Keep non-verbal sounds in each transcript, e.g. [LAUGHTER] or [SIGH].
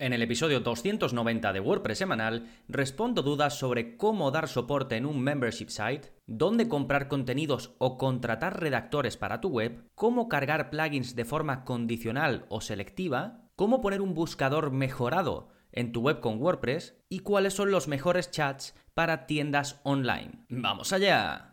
En el episodio 290 de WordPress semanal respondo dudas sobre cómo dar soporte en un membership site, dónde comprar contenidos o contratar redactores para tu web, cómo cargar plugins de forma condicional o selectiva, cómo poner un buscador mejorado en tu web con WordPress y cuáles son los mejores chats para tiendas online. ¡Vamos allá!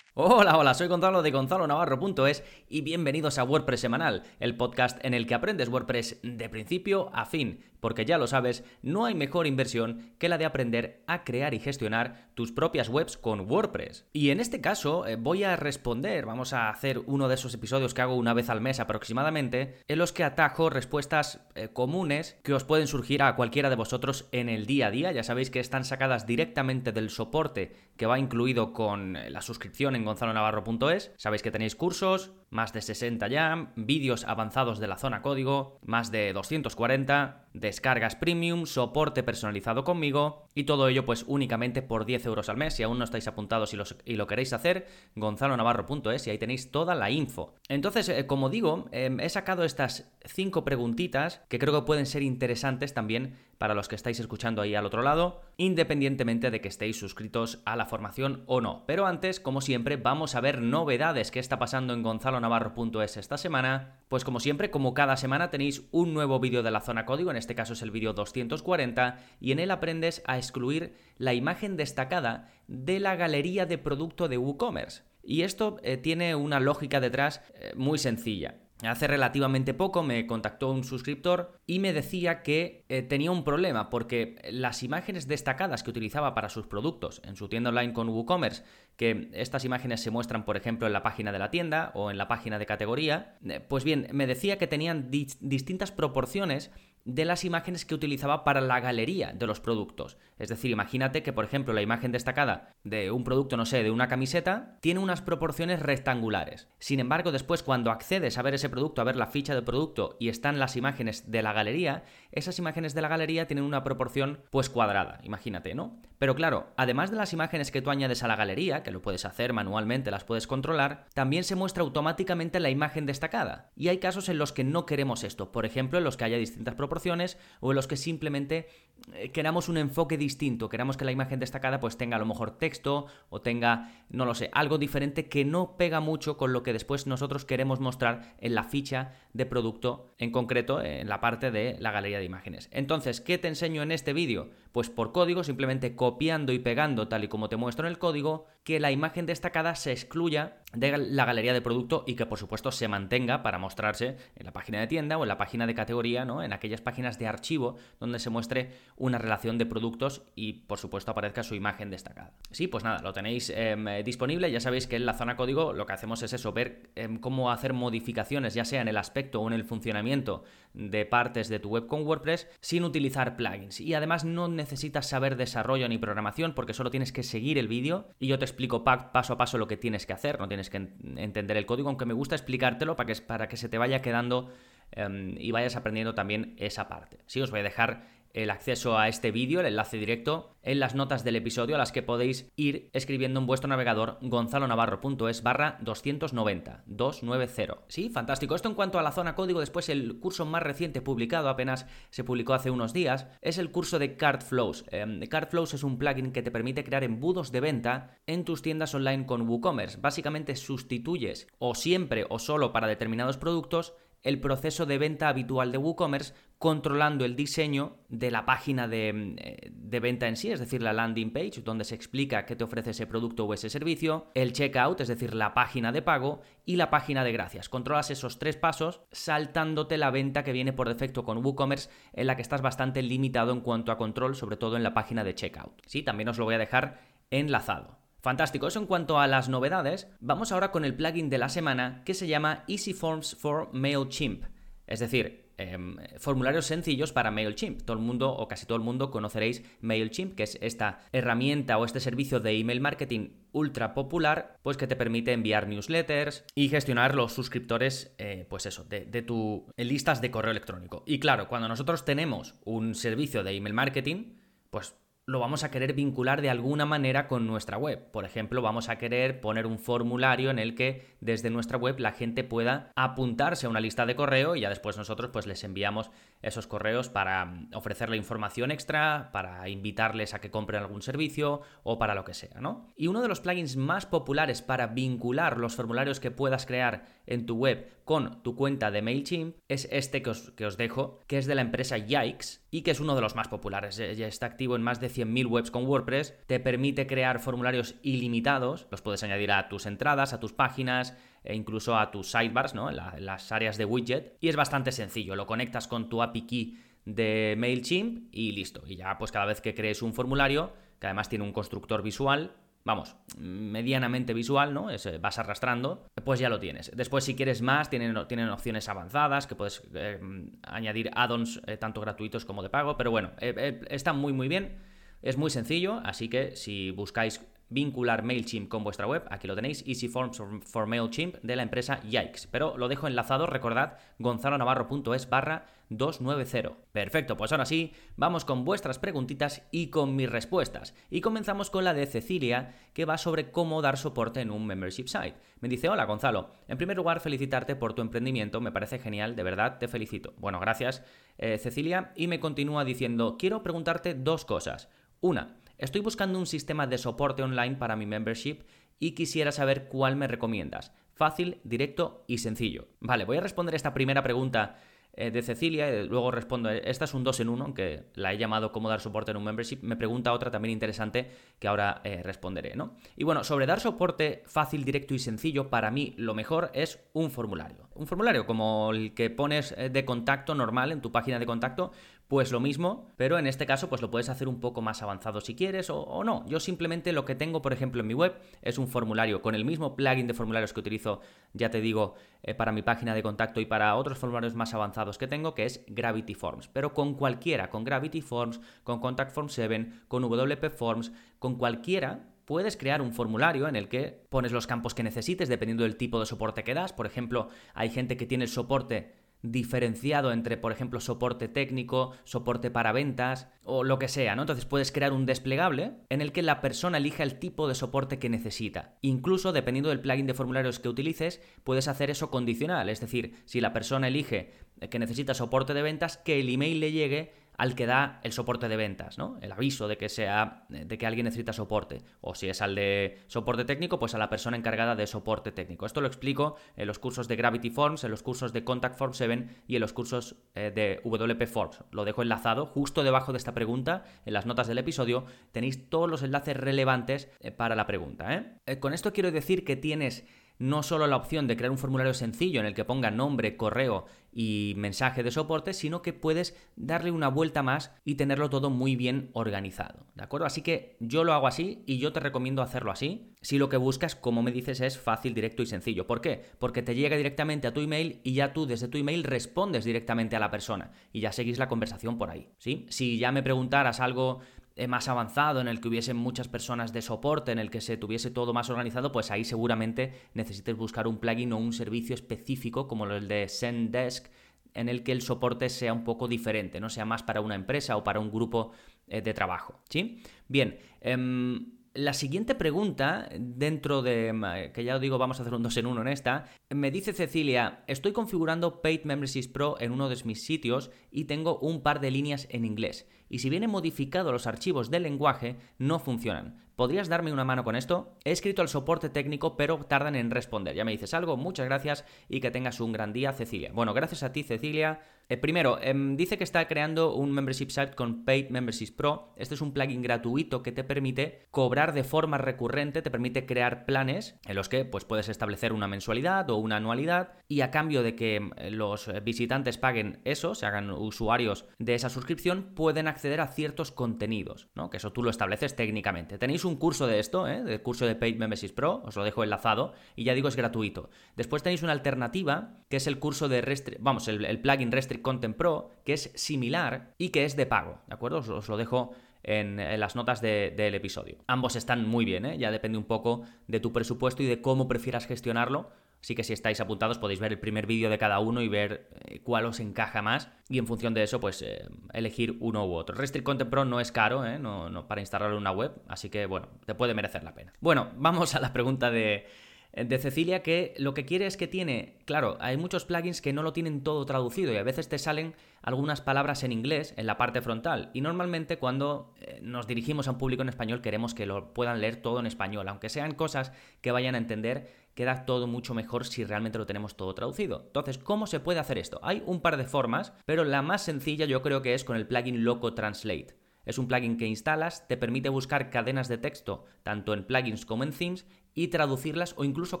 Hola, hola, soy Gonzalo de Gonzalo Navarro.es y bienvenidos a WordPress Semanal, el podcast en el que aprendes WordPress de principio a fin, porque ya lo sabes, no hay mejor inversión que la de aprender a crear y gestionar tus propias webs con WordPress. Y en este caso eh, voy a responder, vamos a hacer uno de esos episodios que hago una vez al mes aproximadamente, en los que atajo respuestas eh, comunes que os pueden surgir a cualquiera de vosotros en el día a día. Ya sabéis que están sacadas directamente del soporte que va incluido con eh, la suscripción en gonzalonavarro.es. Sabéis que tenéis cursos, más de 60 ya, vídeos avanzados de la zona código, más de 240, descargas premium, soporte personalizado conmigo y todo ello pues únicamente por 10 euros al mes. Si aún no estáis apuntados y, lo queréis hacer, gonzalonavarro.es y ahí tenéis toda la info. Entonces, eh, como digo, em, he sacado estas 5 preguntitas que creo que pueden ser interesantes también para los que estáis escuchando ahí al otro lado, independientemente de que estéis suscritos a la formación o no. Pero antes, como siempre, vamos a ver novedades que está pasando en gonzalonavarro.es esta semana. Pues como siempre, como cada semana tenéis un nuevo vídeo de la zona código, en este caso es el vídeo 240, y en él aprendes a excluir la imagen destacada de la galería de producto de WooCommerce. Y esto eh, tiene una lógica detrás eh, muy sencilla. Hace relativamente poco me contactó un suscriptor y me decía que eh, tenía un problema porque las imágenes destacadas que utilizaba para sus productos en su tienda online con WooCommerce, que estas imágenes se muestran por ejemplo en la página de la tienda o en la página de categoría, eh, pues bien, me decía que tenían distintas proporciones de las imágenes que utilizaba para la galería de los productos. Es decir, imagínate que, por ejemplo, la imagen destacada de un producto, no sé, de una camiseta, tiene unas proporciones rectangulares. Sin embargo, después cuando accedes a ver ese producto, a ver la ficha del producto y están las imágenes de la galería, esas imágenes de la galería tienen una proporción pues cuadrada, imagínate, ¿no? Pero claro, además de las imágenes que tú añades a la galería, que lo puedes hacer manualmente, las puedes controlar, también se muestra automáticamente la imagen destacada. Y hay casos en los que no queremos esto, por ejemplo, en los que haya distintas proporciones o en los que simplemente eh, queramos un enfoque distinto, queramos que la imagen destacada pues tenga a lo mejor texto o tenga, no lo sé, algo diferente que no pega mucho con lo que después nosotros queremos mostrar en la ficha de producto, en concreto en la parte de la galería imágenes. Entonces, ¿qué te enseño en este vídeo? Pues por código, simplemente copiando y pegando tal y como te muestro en el código, que la imagen destacada se excluya de la galería de producto y que por supuesto se mantenga para mostrarse en la página de tienda o en la página de categoría, ¿no? En aquellas páginas de archivo donde se muestre una relación de productos y por supuesto aparezca su imagen destacada. Sí, pues nada, lo tenéis em, disponible, ya sabéis que en la zona código lo que hacemos es eso, ver em, cómo hacer modificaciones, ya sea en el aspecto o en el funcionamiento de partes de tu web con WordPress sin utilizar plugins. Y además no necesitas saber desarrollo ni programación porque solo tienes que seguir el vídeo y yo te explico paso a paso lo que tienes que hacer, no tienes que entender el código, aunque me gusta explicártelo para que, para que se te vaya quedando em, y vayas aprendiendo también esa parte. Sí, os voy a dejar el acceso a este vídeo, el enlace directo, en las notas del episodio a las que podéis ir escribiendo en vuestro navegador gonzalonavarro.es barra 290, 290. Sí, fantástico. Esto en cuanto a la zona código, después el curso más reciente publicado, apenas se publicó hace unos días, es el curso de Cardflows. Eh, Cardflows es un plugin que te permite crear embudos de venta en tus tiendas online con WooCommerce. Básicamente sustituyes o siempre o solo para determinados productos el proceso de venta habitual de WooCommerce controlando el diseño de la página eh, de, venta en sí, es decir, la landing page, donde se explica qué te ofrece ese producto o ese servicio, el checkout, es decir, la página de pago, y la página de gracias. Controlas esos tres pasos saltándote la venta que viene por defecto con WooCommerce, en la que estás bastante limitado en cuanto a control, sobre todo en la página de checkout. Sí, también os lo voy a dejar enlazado. Fantástico, eso en cuanto a las novedades. Vamos ahora con el plugin de la semana que se llama Easy Forms for MailChimp. Es decir, em, formularios sencillos para MailChimp. Todo el mundo o casi todo el mundo conoceréis MailChimp, que es esta herramienta o este servicio de email marketing ultra popular, pues que te permite enviar newsletters y gestionar los suscriptores, eh, pues eso, de, de tu listas de correo electrónico. Y claro, cuando nosotros tenemos un servicio de email marketing, pues lo vamos a querer vincular de alguna manera con nuestra web. Por ejemplo, vamos a querer poner un formulario en el que desde nuestra web la gente pueda apuntarse a una lista de correo y ya después nosotros pues les enviamos esos correos para mm, ofrecerle información extra, para invitarles a que compren algún servicio o para lo que sea, ¿no? Y uno de los plugins más populares para vincular los formularios que puedas crear en tu web con tu cuenta de MailChimp es este que os, que os dejo, que es de la empresa Yikes y que es uno de los más populares. Ya está activo en más de 100.000 webs con WordPress, te permite crear formularios ilimitados, los puedes añadir a tus entradas, a tus páginas e incluso a tus sidebars, ¿no? Las áreas de widget. Y es bastante sencillo, lo conectas con tu API key de MailChimp y listo. Y ya pues cada vez que crees un formulario, que además tiene un constructor visual, vamos, medianamente visual, ¿no? Es, eh, vas arrastrando, pues ya lo tienes. Después, si quieres más, tienen, tienen opciones avanzadas que puedes eh, añadir add-ons eh, tanto gratuitos como de pago, pero bueno, está muy, muy bien. Es muy sencillo, así que si buscáis vincular MailChimp con vuestra web, aquí lo tenéis, Easy Forms for MailChimp de la empresa Yikes. Pero lo dejo enlazado, recordad, gonzalonavarro.es barra 290. Perfecto, pues ahora sí, vamos con vuestras preguntitas y con mis respuestas. Y comenzamos con la de Cecilia, que va sobre cómo dar soporte en un membership site. Me dice, hola Gonzalo, en primer lugar felicitarte por tu emprendimiento, me parece genial, de verdad te felicito. Bueno, gracias eh, Cecilia, y me continúa diciendo, quiero preguntarte dos cosas. Una, estoy buscando un sistema de soporte online para mi membership y quisiera saber cuál me recomiendas. Fácil, directo y sencillo. Vale, voy a responder esta primera pregunta eh, de Cecilia, y luego respondo, esta es un 2 en 1, aunque la he llamado cómo dar soporte en un membership, me pregunta otra también interesante que ahora eh, responderé, ¿no? Y bueno, sobre dar soporte fácil, directo y sencillo, para mí lo mejor es un formulario. Un formulario como el que pones eh, de contacto normal en tu página de contacto, pues lo mismo, pero en este caso pues lo puedes hacer un poco más avanzado si quieres o, no. Yo simplemente lo que tengo, por ejemplo, en mi web es un formulario con el mismo plugin de formularios que utilizo, ya te digo, eh, para mi página de contacto y para otros formularios más avanzados que tengo, que es Gravity Forms. Pero con cualquiera, con Gravity Forms, con Contact Form 7, con WP Forms, con cualquiera, puedes crear un formulario en el que pones los campos que necesites dependiendo del tipo de soporte que das. Por ejemplo, hay gente que tiene el soporte diferenciado entre, por ejemplo, soporte técnico, soporte para ventas o lo que sea, ¿no? Entonces puedes crear un desplegable en el que la persona elija el tipo de soporte que necesita. Incluso, dependiendo del plugin de formularios que utilices, puedes hacer eso condicional, es decir, si la persona elige que necesita soporte de ventas, que el email le llegue al que da el soporte de ventas, ¿no? El aviso de que sea de que alguien necesita soporte o si es al de soporte técnico, pues a la persona encargada de soporte técnico. Esto lo explico en los cursos de Gravity Forms, en los cursos de Contact Form 7 y en los cursos eh, de WP Forms. Lo dejo enlazado justo debajo de esta pregunta en las notas del episodio tenéis todos los enlaces relevantes eh, para la pregunta, ¿eh? Con esto quiero decir que tienes no solo la opción de crear un formulario sencillo en el que ponga nombre, correo y mensaje de soporte, sino que puedes darle una vuelta más y tenerlo todo muy bien organizado. ¿De acuerdo? Así que yo lo hago así y yo te recomiendo hacerlo así. Si lo que buscas, como me dices, es fácil, directo y sencillo. ¿Por qué? Porque te llega directamente a tu email y ya tú desde tu email respondes directamente a la persona y ya seguís la conversación por ahí. ¿sí? Si ya me preguntaras algo más avanzado, en el que hubiesen muchas personas de soporte, en el que se tuviese todo más organizado, pues ahí seguramente necesites buscar un plugin o un servicio específico como el de Zendesk, en el que el soporte sea un poco diferente, no sea más para una empresa o para un grupo eh, de trabajo. ¿Sí? Bien. Em, la siguiente pregunta, dentro de, que ya os digo, vamos a hacer un 2 en 1 en esta, me dice Cecilia, estoy configurando Paid Memberships Pro en uno de mis sitios y tengo un par de líneas en inglés y si vienen modificados los archivos del lenguaje, no funcionan. ¿Podrías darme una mano con esto? He escrito al soporte técnico, pero tardan en responder. Ya me dices algo, muchas gracias y que tengas un gran día, Cecilia. Bueno, gracias a ti, Cecilia. Eh, primero, em, dice que está creando un membership site con Paid Memberships Pro. Este es un plugin gratuito que te permite cobrar de forma recurrente, te permite crear planes en los que pues, puedes establecer una mensualidad o una anualidad y a cambio de que em, los visitantes paguen eso, se hagan usuarios de esa suscripción, pueden acceder a ciertos contenidos, ¿no? Que eso tú lo estableces técnicamente. Tenéis un curso de esto, ¿eh? del curso de Paid Memberships Pro, os lo dejo enlazado, y ya digo, es gratuito. Después tenéis una alternativa, que es el curso de vamos, el, plugin Restrict Content Pro, que es similar y que es de pago, ¿de acuerdo? Os, lo dejo en, las notas del episodio. Ambos están muy bien, ¿eh? ya depende un poco de tu presupuesto y de cómo prefieras gestionarlo Así que si estáis apuntados podéis ver el primer vídeo de cada uno y ver eh, cuál os encaja más y en función de eso pues eh, elegir uno u otro. Restrict Content Pro no es caro ¿eh? no, no para instalarlo en una web, así que bueno, te puede merecer la pena. Bueno, vamos a la pregunta de de Cecilia que lo que quiere es que tiene, claro, hay muchos plugins que no lo tienen todo traducido y a veces te salen algunas palabras en inglés en la parte frontal y normalmente cuando eh, nos dirigimos a un público en español queremos que lo puedan leer todo en español, aunque sean cosas que vayan a entender, queda todo mucho mejor si realmente lo tenemos todo traducido. Entonces, ¿cómo se puede hacer esto? Hay un par de formas, pero la más sencilla yo creo que es con el plugin Loco Translate. Es un plugin que instalas, te permite buscar cadenas de texto tanto en plugins como en themes y traducirlas o incluso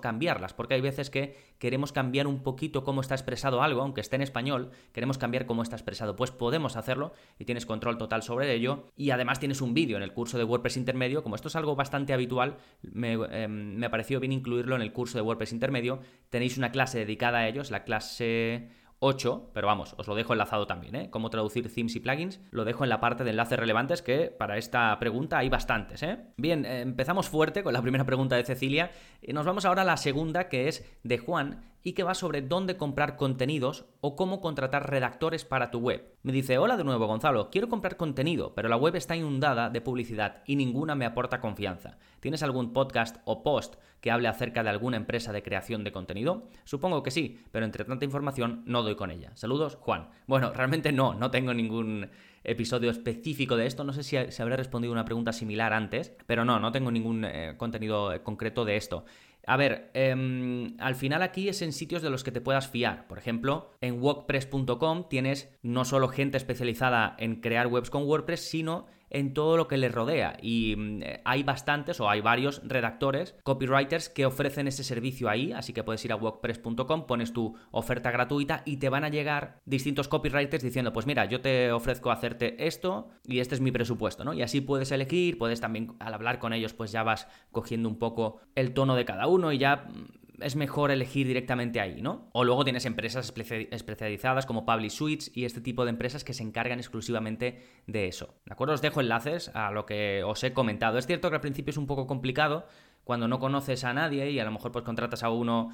cambiarlas, porque hay veces que queremos cambiar un poquito cómo está expresado algo, aunque esté en español, queremos cambiar cómo está expresado. Pues podemos hacerlo y tienes control total sobre ello. Y además tienes un vídeo en el curso de WordPress intermedio, como esto es algo bastante habitual, me, em, me pareció bien incluirlo en el curso de WordPress intermedio. Tenéis una clase dedicada a ellos, la clase 8, pero vamos, os lo dejo enlazado también, ¿eh? Cómo traducir themes y plugins, lo dejo en la parte de enlaces relevantes que para esta pregunta hay bastantes, ¿eh? Bien, eh, empezamos fuerte con la primera pregunta de Cecilia y nos vamos ahora a la segunda que es de Juan y que va sobre dónde comprar contenidos o cómo contratar redactores para tu web. Me dice, hola de nuevo Gonzalo, quiero comprar contenido, pero la web está inundada de publicidad y ninguna me aporta confianza. ¿Tienes algún podcast o post que hable acerca de alguna empresa de creación de contenido? Supongo que sí, pero entre tanta información no doy con ella. Saludos, Juan. Bueno, [LAUGHS] realmente no, no tengo ningún episodio específico de esto. No sé si, se habré respondido una pregunta similar antes, pero no, no tengo ningún eh, contenido concreto de esto. A ver, em, al final aquí es en sitios de los que te puedas fiar. Por ejemplo, en WordPress.com tienes no solo gente especializada en crear webs con WordPress, sino en todo lo que le rodea. Y mm, hay bastantes o hay varios redactores, copywriters que ofrecen ese servicio ahí, así que puedes ir a WordPress.com, pones tu oferta gratuita y te van a llegar distintos copywriters diciendo, pues mira, yo te ofrezco hacerte esto y este es mi presupuesto, ¿no? Y así puedes elegir, puedes también al hablar con ellos, pues ya vas cogiendo un poco el tono de cada uno y ya mm, es mejor elegir directamente ahí, ¿no? O luego tienes empresas especializadas como Publish Suites y este tipo de empresas que se encargan exclusivamente de eso. ¿De acuerdo? Os dejo enlaces a lo que os he comentado. Es cierto que al principio es un poco complicado cuando no conoces a nadie y a lo mejor pues contratas a uno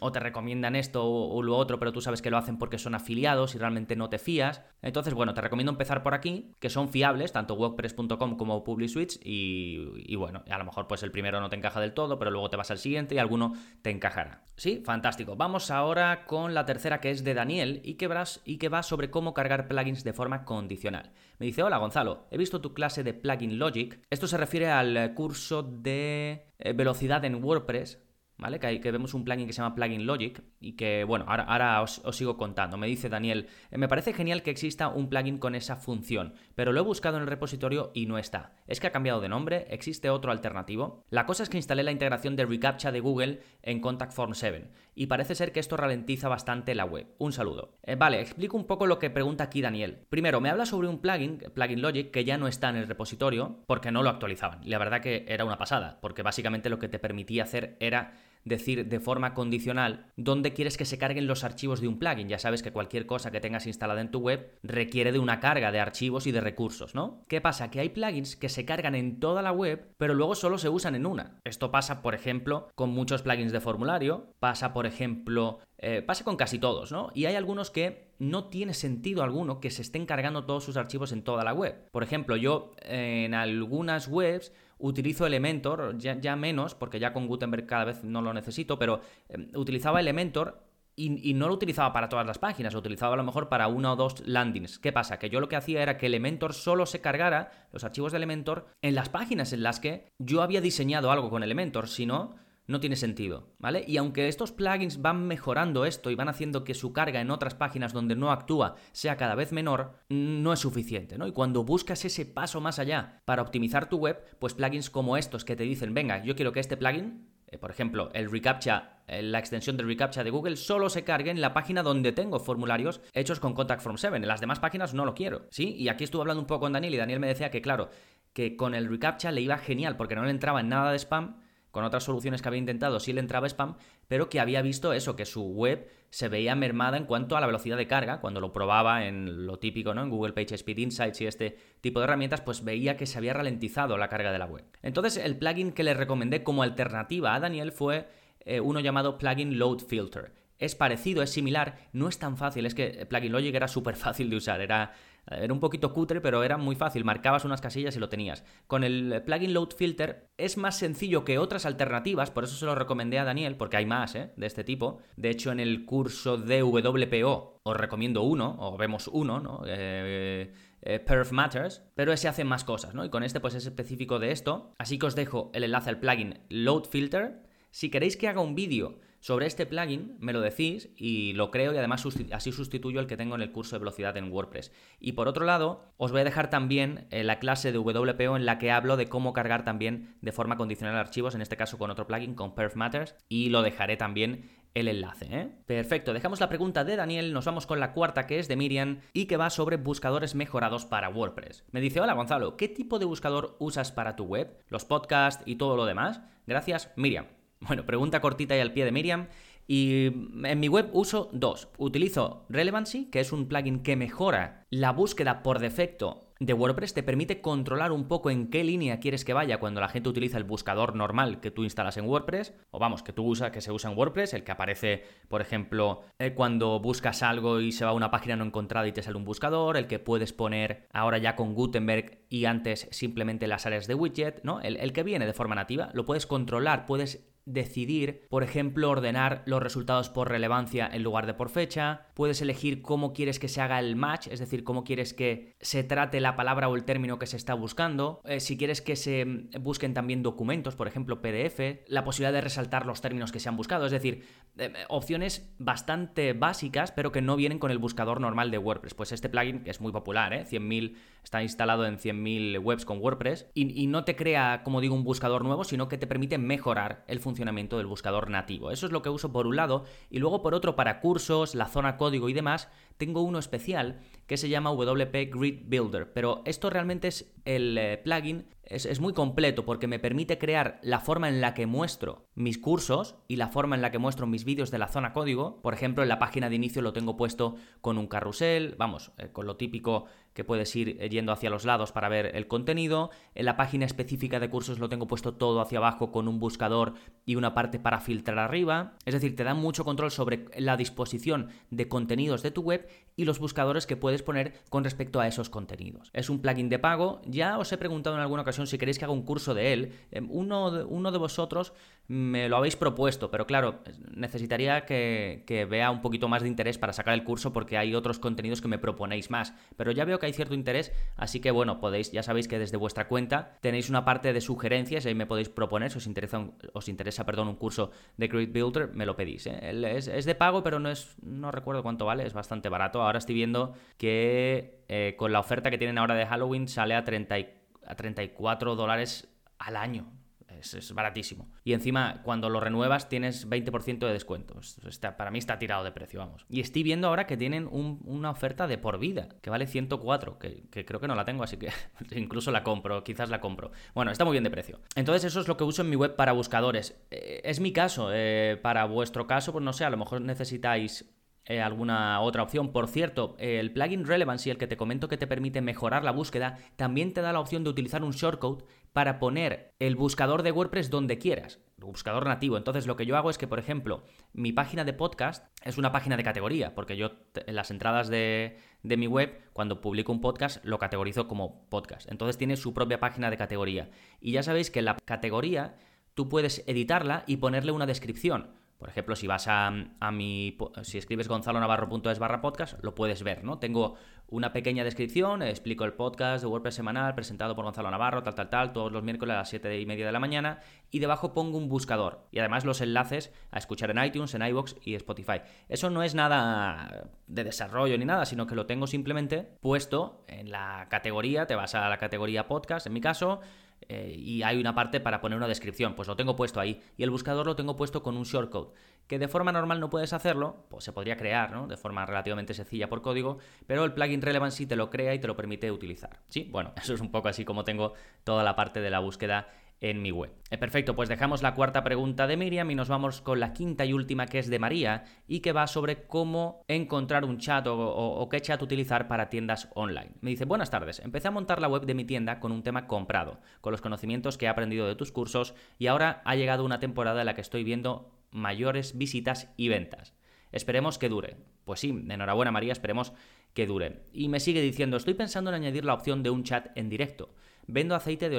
o te recomiendan esto o, lo otro, pero tú sabes que lo hacen porque son afiliados y realmente no te fías. Entonces, bueno, te recomiendo empezar por aquí, que son fiables, tanto WordPress.com como PubliSwitch, y, y bueno, a lo mejor pues el primero no te encaja del todo, pero luego te vas al siguiente y alguno te encajará. Sí, fantástico. Vamos ahora con la tercera que es de Daniel y que, y que va sobre cómo cargar plugins de forma condicional. Me dice, hola Gonzalo, he visto tu clase de Plugin Logic. Esto se refiere al curso de eh, velocidad en WordPress ¿vale? Que, que, vemos un plugin que se llama Plugin Logic y que, bueno, ahora, ahora os, sigo contando. Me dice Daniel, eh, me parece genial que exista un plugin con esa función, pero lo he buscado en el repositorio y no está. ¿Es que ha cambiado de nombre? ¿Existe otro alternativo? La cosa es que instalé la integración de reCAPTCHA de Google en Contact Form 7 y parece ser que esto ralentiza bastante la web. Un saludo. Eh, vale, explico un poco lo que pregunta aquí Daniel. Primero, me habla sobre un plugin, Plugin Logic, que ya no está en el repositorio porque no lo actualizaban. La verdad que era una pasada, porque básicamente lo que te permitía hacer era decir de forma condicional dónde quieres que se carguen los archivos de un plugin. Ya sabes que cualquier cosa que tengas instalada en tu web requiere de una carga de archivos y de recursos, ¿no? ¿Qué pasa? Que hay plugins que se cargan en toda la web, pero luego solo se usan en una. Esto pasa, por ejemplo, con muchos plugins de formulario, pasa, por ejemplo, eh, pasa con casi todos, ¿no? Y hay algunos que no tiene sentido alguno que se estén cargando todos sus archivos en toda la web. Por ejemplo, yo en algunas webs utilizo Elementor, ya, menos, porque ya con Gutenberg cada vez no lo necesito, pero em, utilizaba Elementor y, y, no lo utilizaba para todas las páginas, lo utilizaba a lo mejor para una o dos landings. ¿Qué pasa? Que yo lo que hacía era que Elementor solo se cargara los archivos de Elementor en las páginas en las que yo había diseñado algo con Elementor, si no, no tiene sentido, ¿vale? Y aunque estos plugins van mejorando esto y van haciendo que su carga en otras páginas donde no actúa sea cada vez menor, no es suficiente, ¿no? Y cuando buscas ese paso más allá para optimizar tu web, pues plugins como estos que te dicen, venga, yo quiero que este plugin, eh, por ejemplo, el reCAPTCHA, eh, la extensión de reCAPTCHA de Google, solo se cargue en la página donde tengo formularios hechos con Contact Form 7. En las demás páginas no lo quiero, ¿sí? Y aquí estuve hablando un poco con Daniel y Daniel me decía que, claro, que con el reCAPTCHA le iba genial porque no le entraba en nada de spam con otras soluciones que había intentado sí le entraba spam, pero que había visto eso, que su web se veía mermada en cuanto a la velocidad de carga, cuando lo probaba en lo típico, ¿no? En Google Page Speed Insights y este tipo de herramientas, pues veía que se había ralentizado la carga de la web. Entonces, el plugin que le recomendé como alternativa a Daniel fue eh, uno llamado Plugin Load Filter. Es parecido, es similar, no es tan fácil, es que Plugin Logic era súper fácil de usar, era, era un poquito cutre, pero era muy fácil, marcabas unas casillas y lo tenías. Con el Plugin Load Filter es más sencillo que otras alternativas, por eso se lo recomendé a Daniel, porque hay más ¿eh? de este tipo. De hecho, en el curso de WPO os recomiendo uno, o vemos uno, ¿no? Eh, eh, Perf Matters, pero ese hace más cosas, ¿no? Y con este pues es específico de esto. Así que os dejo el enlace al plugin Load Filter. Si queréis que haga un vídeo sobre este plugin, me lo decís y lo creo y además así sustituyo el que tengo en el curso de velocidad en WordPress. Y por otro lado, os voy a dejar también eh, la clase de WPO en la que hablo de cómo cargar también de forma condicional archivos, en este caso con otro plugin, con Perf Matters, y lo dejaré también el enlace. ¿eh? Perfecto, dejamos la pregunta de Daniel, nos vamos con la cuarta que es de Miriam y que va sobre buscadores mejorados para WordPress. Me dice, hola Gonzalo, ¿qué tipo de buscador usas para tu web? ¿Los podcasts y todo lo demás? Gracias, Miriam. Bueno, pregunta cortita y al pie de Miriam. Y en mi web uso dos. Utilizo Relevancy, que es un plugin que mejora la búsqueda por defecto de WordPress te permite controlar un poco en qué línea quieres que vaya cuando la gente utiliza el buscador normal que tú instalas en WordPress, o vamos, que tú usas, que se usa en WordPress, el que aparece, por ejemplo, eh, cuando buscas algo y se va a una página no encontrada y te sale un buscador, el que puedes poner ahora ya con Gutenberg y antes simplemente las áreas de widget, ¿no? El, el que viene de forma nativa, lo puedes controlar, puedes decidir, por ejemplo, ordenar los resultados por relevancia en lugar de por fecha, puedes elegir cómo quieres que se haga el match, es decir, cómo quieres que se trate la palabra o el término que se está buscando, eh, si quieres que se busquen también documentos, por ejemplo, PDF, la posibilidad de resaltar los términos que se han buscado, es decir, eh, opciones bastante básicas, pero que no vienen con el buscador normal de WordPress. Pues este plugin, que es muy popular, ¿eh? 100.000, está instalado en 100.000 webs con WordPress, y, y no te crea, como digo, un buscador nuevo, sino que te permite mejorar el funcionamiento funcionamiento del buscador nativo. Eso es lo que uso por un lado y luego por otro para cursos, la zona código y demás, tengo uno especial que se llama WP Grid Builder, pero esto realmente es el eh, plugin es, muy completo porque me permite crear la forma en la que muestro mis cursos y la forma en la que muestro mis vídeos de la zona código. Por ejemplo, en la página de inicio lo tengo puesto con un carrusel, vamos, eh, con lo típico que puedes ir eh, yendo hacia los lados para ver el contenido. En la página específica de cursos lo tengo puesto todo hacia abajo con un buscador y una parte para filtrar arriba. Es decir, te da mucho control sobre la disposición de contenidos de tu web y los buscadores que puedes poner con respecto a esos contenidos. Es un plugin de pago. Ya os he preguntado en alguna ocasión si queréis que haga un curso de él. Em, uno de, uno de vosotros me lo habéis propuesto, pero claro, necesitaría que, vea un poquito más de interés para sacar el curso porque hay otros contenidos que me proponéis más. Pero ya veo que hay cierto interés, así que bueno, podéis, ya sabéis que desde vuestra cuenta tenéis una parte de sugerencias y ahí me podéis proponer, si os interesa, un, os interesa perdón, un curso de Create Builder, me lo pedís. ¿eh? Es, de pago, pero no es, no recuerdo cuánto vale, es bastante barato. Ahora estoy viendo que eh, con la oferta que tienen ahora de Halloween sale a 34 a 34 dólares al año. Es, baratísimo. Y encima, cuando lo renuevas, tienes 20% de descuento. Está, para mí está tirado de precio, vamos. Y estoy viendo ahora que tienen una oferta de por vida, que vale 104, que, creo que no la tengo, así que [LAUGHS] incluso la compro, quizás la compro. Bueno, está muy bien de precio. Entonces, eso es lo que uso en mi web para buscadores. Eh, es mi caso. Eh, para vuestro caso, pues no sé, a lo mejor necesitáis eh, alguna otra opción. Por cierto, el plugin Relevancy, el que te comento que te permite mejorar la búsqueda, también te da la opción de utilizar un shortcode para poner el buscador de WordPress donde quieras, buscador nativo. Entonces lo que yo hago es que, por ejemplo, mi página de podcast es una página de categoría, porque yo en las entradas de, de mi web, cuando publico un podcast, lo categorizo como podcast. Entonces tiene su propia página de categoría. Y ya sabéis que la categoría tú puedes editarla y ponerle una descripción. Por ejemplo, si vas a, mi. Si escribes gonzalonavarro.es barra podcast, lo puedes ver, ¿no? Tengo una pequeña descripción, explico el podcast de WordPress semanal presentado por Gonzalo Navarro, tal, tal, tal, todos los miércoles a las 7 y media de la mañana. Y debajo pongo un buscador. Y además los enlaces a escuchar en iTunes, en iBox y Spotify. Eso no es nada de desarrollo ni nada, sino que lo tengo simplemente puesto en la categoría. Te vas a la categoría podcast, en mi caso eh, y hay una parte para poner una descripción, pues lo tengo puesto ahí. Y el buscador lo tengo puesto con un shortcode, que de forma normal no puedes hacerlo, pues se podría crear, ¿no? De forma relativamente sencilla por código, pero el plugin Relevancy te lo crea y te lo permite utilizar. Sí, bueno, [LAUGHS] eso es un poco así como tengo toda la parte de la búsqueda en mi web. Eh, perfecto, pues dejamos la cuarta pregunta de Miriam y nos vamos con la quinta y última que es de María y que va sobre cómo encontrar un chat o, qué chat utilizar para tiendas online. Me dice, buenas tardes, empecé a montar la web de mi tienda con un tema comprado, con los conocimientos que he aprendido de tus cursos y ahora ha llegado una temporada en la que estoy viendo mayores visitas y ventas. Esperemos que dure. Pues sí, enhorabuena María, esperemos que dure. Y me sigue diciendo, estoy pensando en añadir la opción de un chat en directo. Vendo aceite de,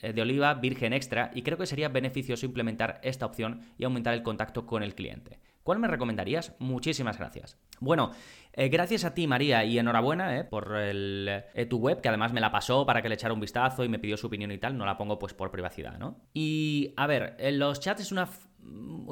eh, de oliva virgen extra y creo que sería beneficioso implementar esta opción y aumentar el contacto con el cliente. ¿Cuál me recomendarías? Muchísimas gracias. Bueno, eh, gracias a ti María y enhorabuena eh, por tu web, que además me la pasó para que le echara un vistazo y me pidió su opinión y tal, no la pongo pues por privacidad, ¿no? Y a ver, los chats es una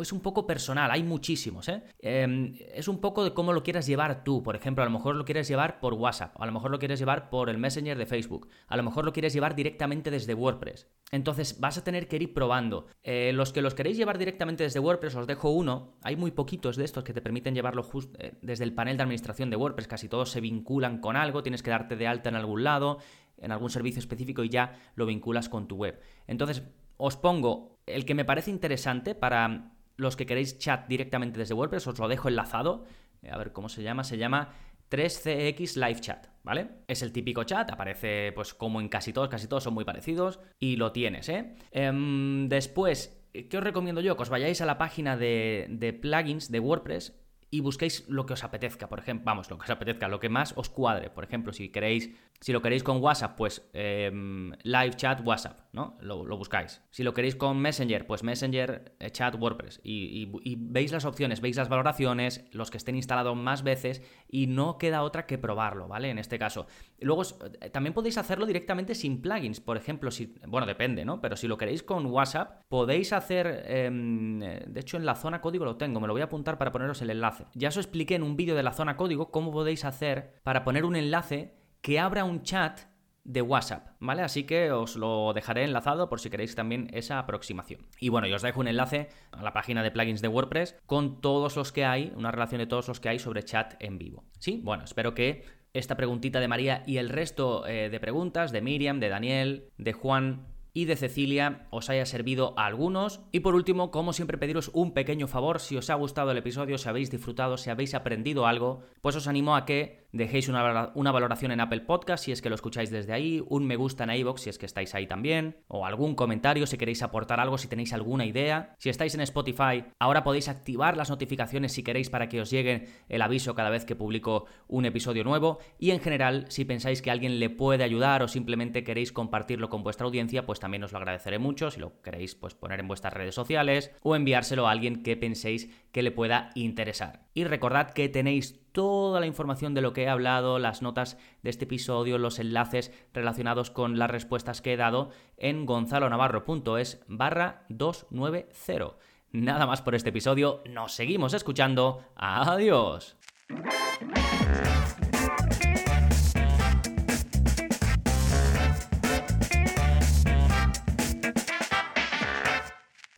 es un poco personal, hay muchísimos, ¿eh? Em, es un poco de cómo lo quieras llevar tú. Por ejemplo, a lo mejor lo quieres llevar por WhatsApp, a lo mejor lo quieres llevar por el Messenger de Facebook, a lo mejor lo quieres llevar directamente desde WordPress. Entonces vas a tener que ir probando. Eh, los que los queréis llevar directamente desde WordPress, os dejo uno. Hay muy poquitos de estos que te permiten llevarlo eh, desde el panel de administración de WordPress. Casi todos se vinculan con algo, tienes que darte de alta en algún lado, en algún servicio específico y ya lo vinculas con tu web. Entonces, os pongo el que me parece interesante para los que queréis chat directamente desde WordPress, os lo dejo enlazado. Eh, a ver cómo se llama. Se llama 3CX Live Chat, ¿vale? Es el típico chat, aparece pues como en casi todos, casi todos son muy parecidos y lo tienes, ¿eh? Em, después, ¿qué os recomiendo yo? Que os vayáis a la página de, de plugins de WordPress y busquéis lo que os apetezca, por ejemplo, vamos, lo que os apetezca, lo que más os cuadre. Por ejemplo, si queréis si lo queréis con WhatsApp, pues em, live chat WhatsApp, ¿no? Lo, buscáis. Si lo queréis con Messenger, pues Messenger eh, chat WordPress. Y, veis las opciones, veis las valoraciones, los que estén instalados más veces y no queda otra que probarlo, ¿vale? En este caso. Luego, eh, también podéis hacerlo directamente sin plugins. Por ejemplo, si, bueno, depende, ¿no? Pero si lo queréis con WhatsApp, podéis hacer, em, de hecho en la zona código lo tengo, me lo voy a apuntar para poneros el enlace. Ya os expliqué en un vídeo de la zona código cómo podéis hacer para poner un enlace que abra un chat de WhatsApp, ¿vale? Así que os lo dejaré enlazado por si queréis también esa aproximación. Y bueno, yo os dejo un enlace a la página de plugins de WordPress con todos los que hay, una relación de todos los que hay sobre chat en vivo. Sí, bueno, espero que esta preguntita de María y el resto eh, de preguntas de Miriam, de Daniel, de Juan, y de Cecilia os haya servido a algunos. Y por último, como siempre, pediros un pequeño favor. Si os ha gustado el episodio, si habéis disfrutado, si habéis aprendido algo, pues os animo a que dejéis una, valoración en Apple Podcast si es que lo escucháis desde ahí, un me gusta en iVoox si es que estáis ahí también, o algún comentario si queréis aportar algo, si tenéis alguna idea. Si estáis en Spotify, ahora podéis activar las notificaciones si queréis para que os llegue el aviso cada vez que publico un episodio nuevo. Y en general, si pensáis que alguien le puede ayudar o simplemente queréis compartirlo con vuestra audiencia, pues también os lo agradeceré mucho. Si lo queréis, pues poner en vuestras redes sociales o enviárselo a alguien que penséis que le pueda interesar. Y recordad que tenéis toda la información de lo que he hablado, las notas de este episodio, los enlaces relacionados con las respuestas que he dado en gonzalonavarro.es barra 290. Nada más por este episodio, nos seguimos escuchando. Adiós.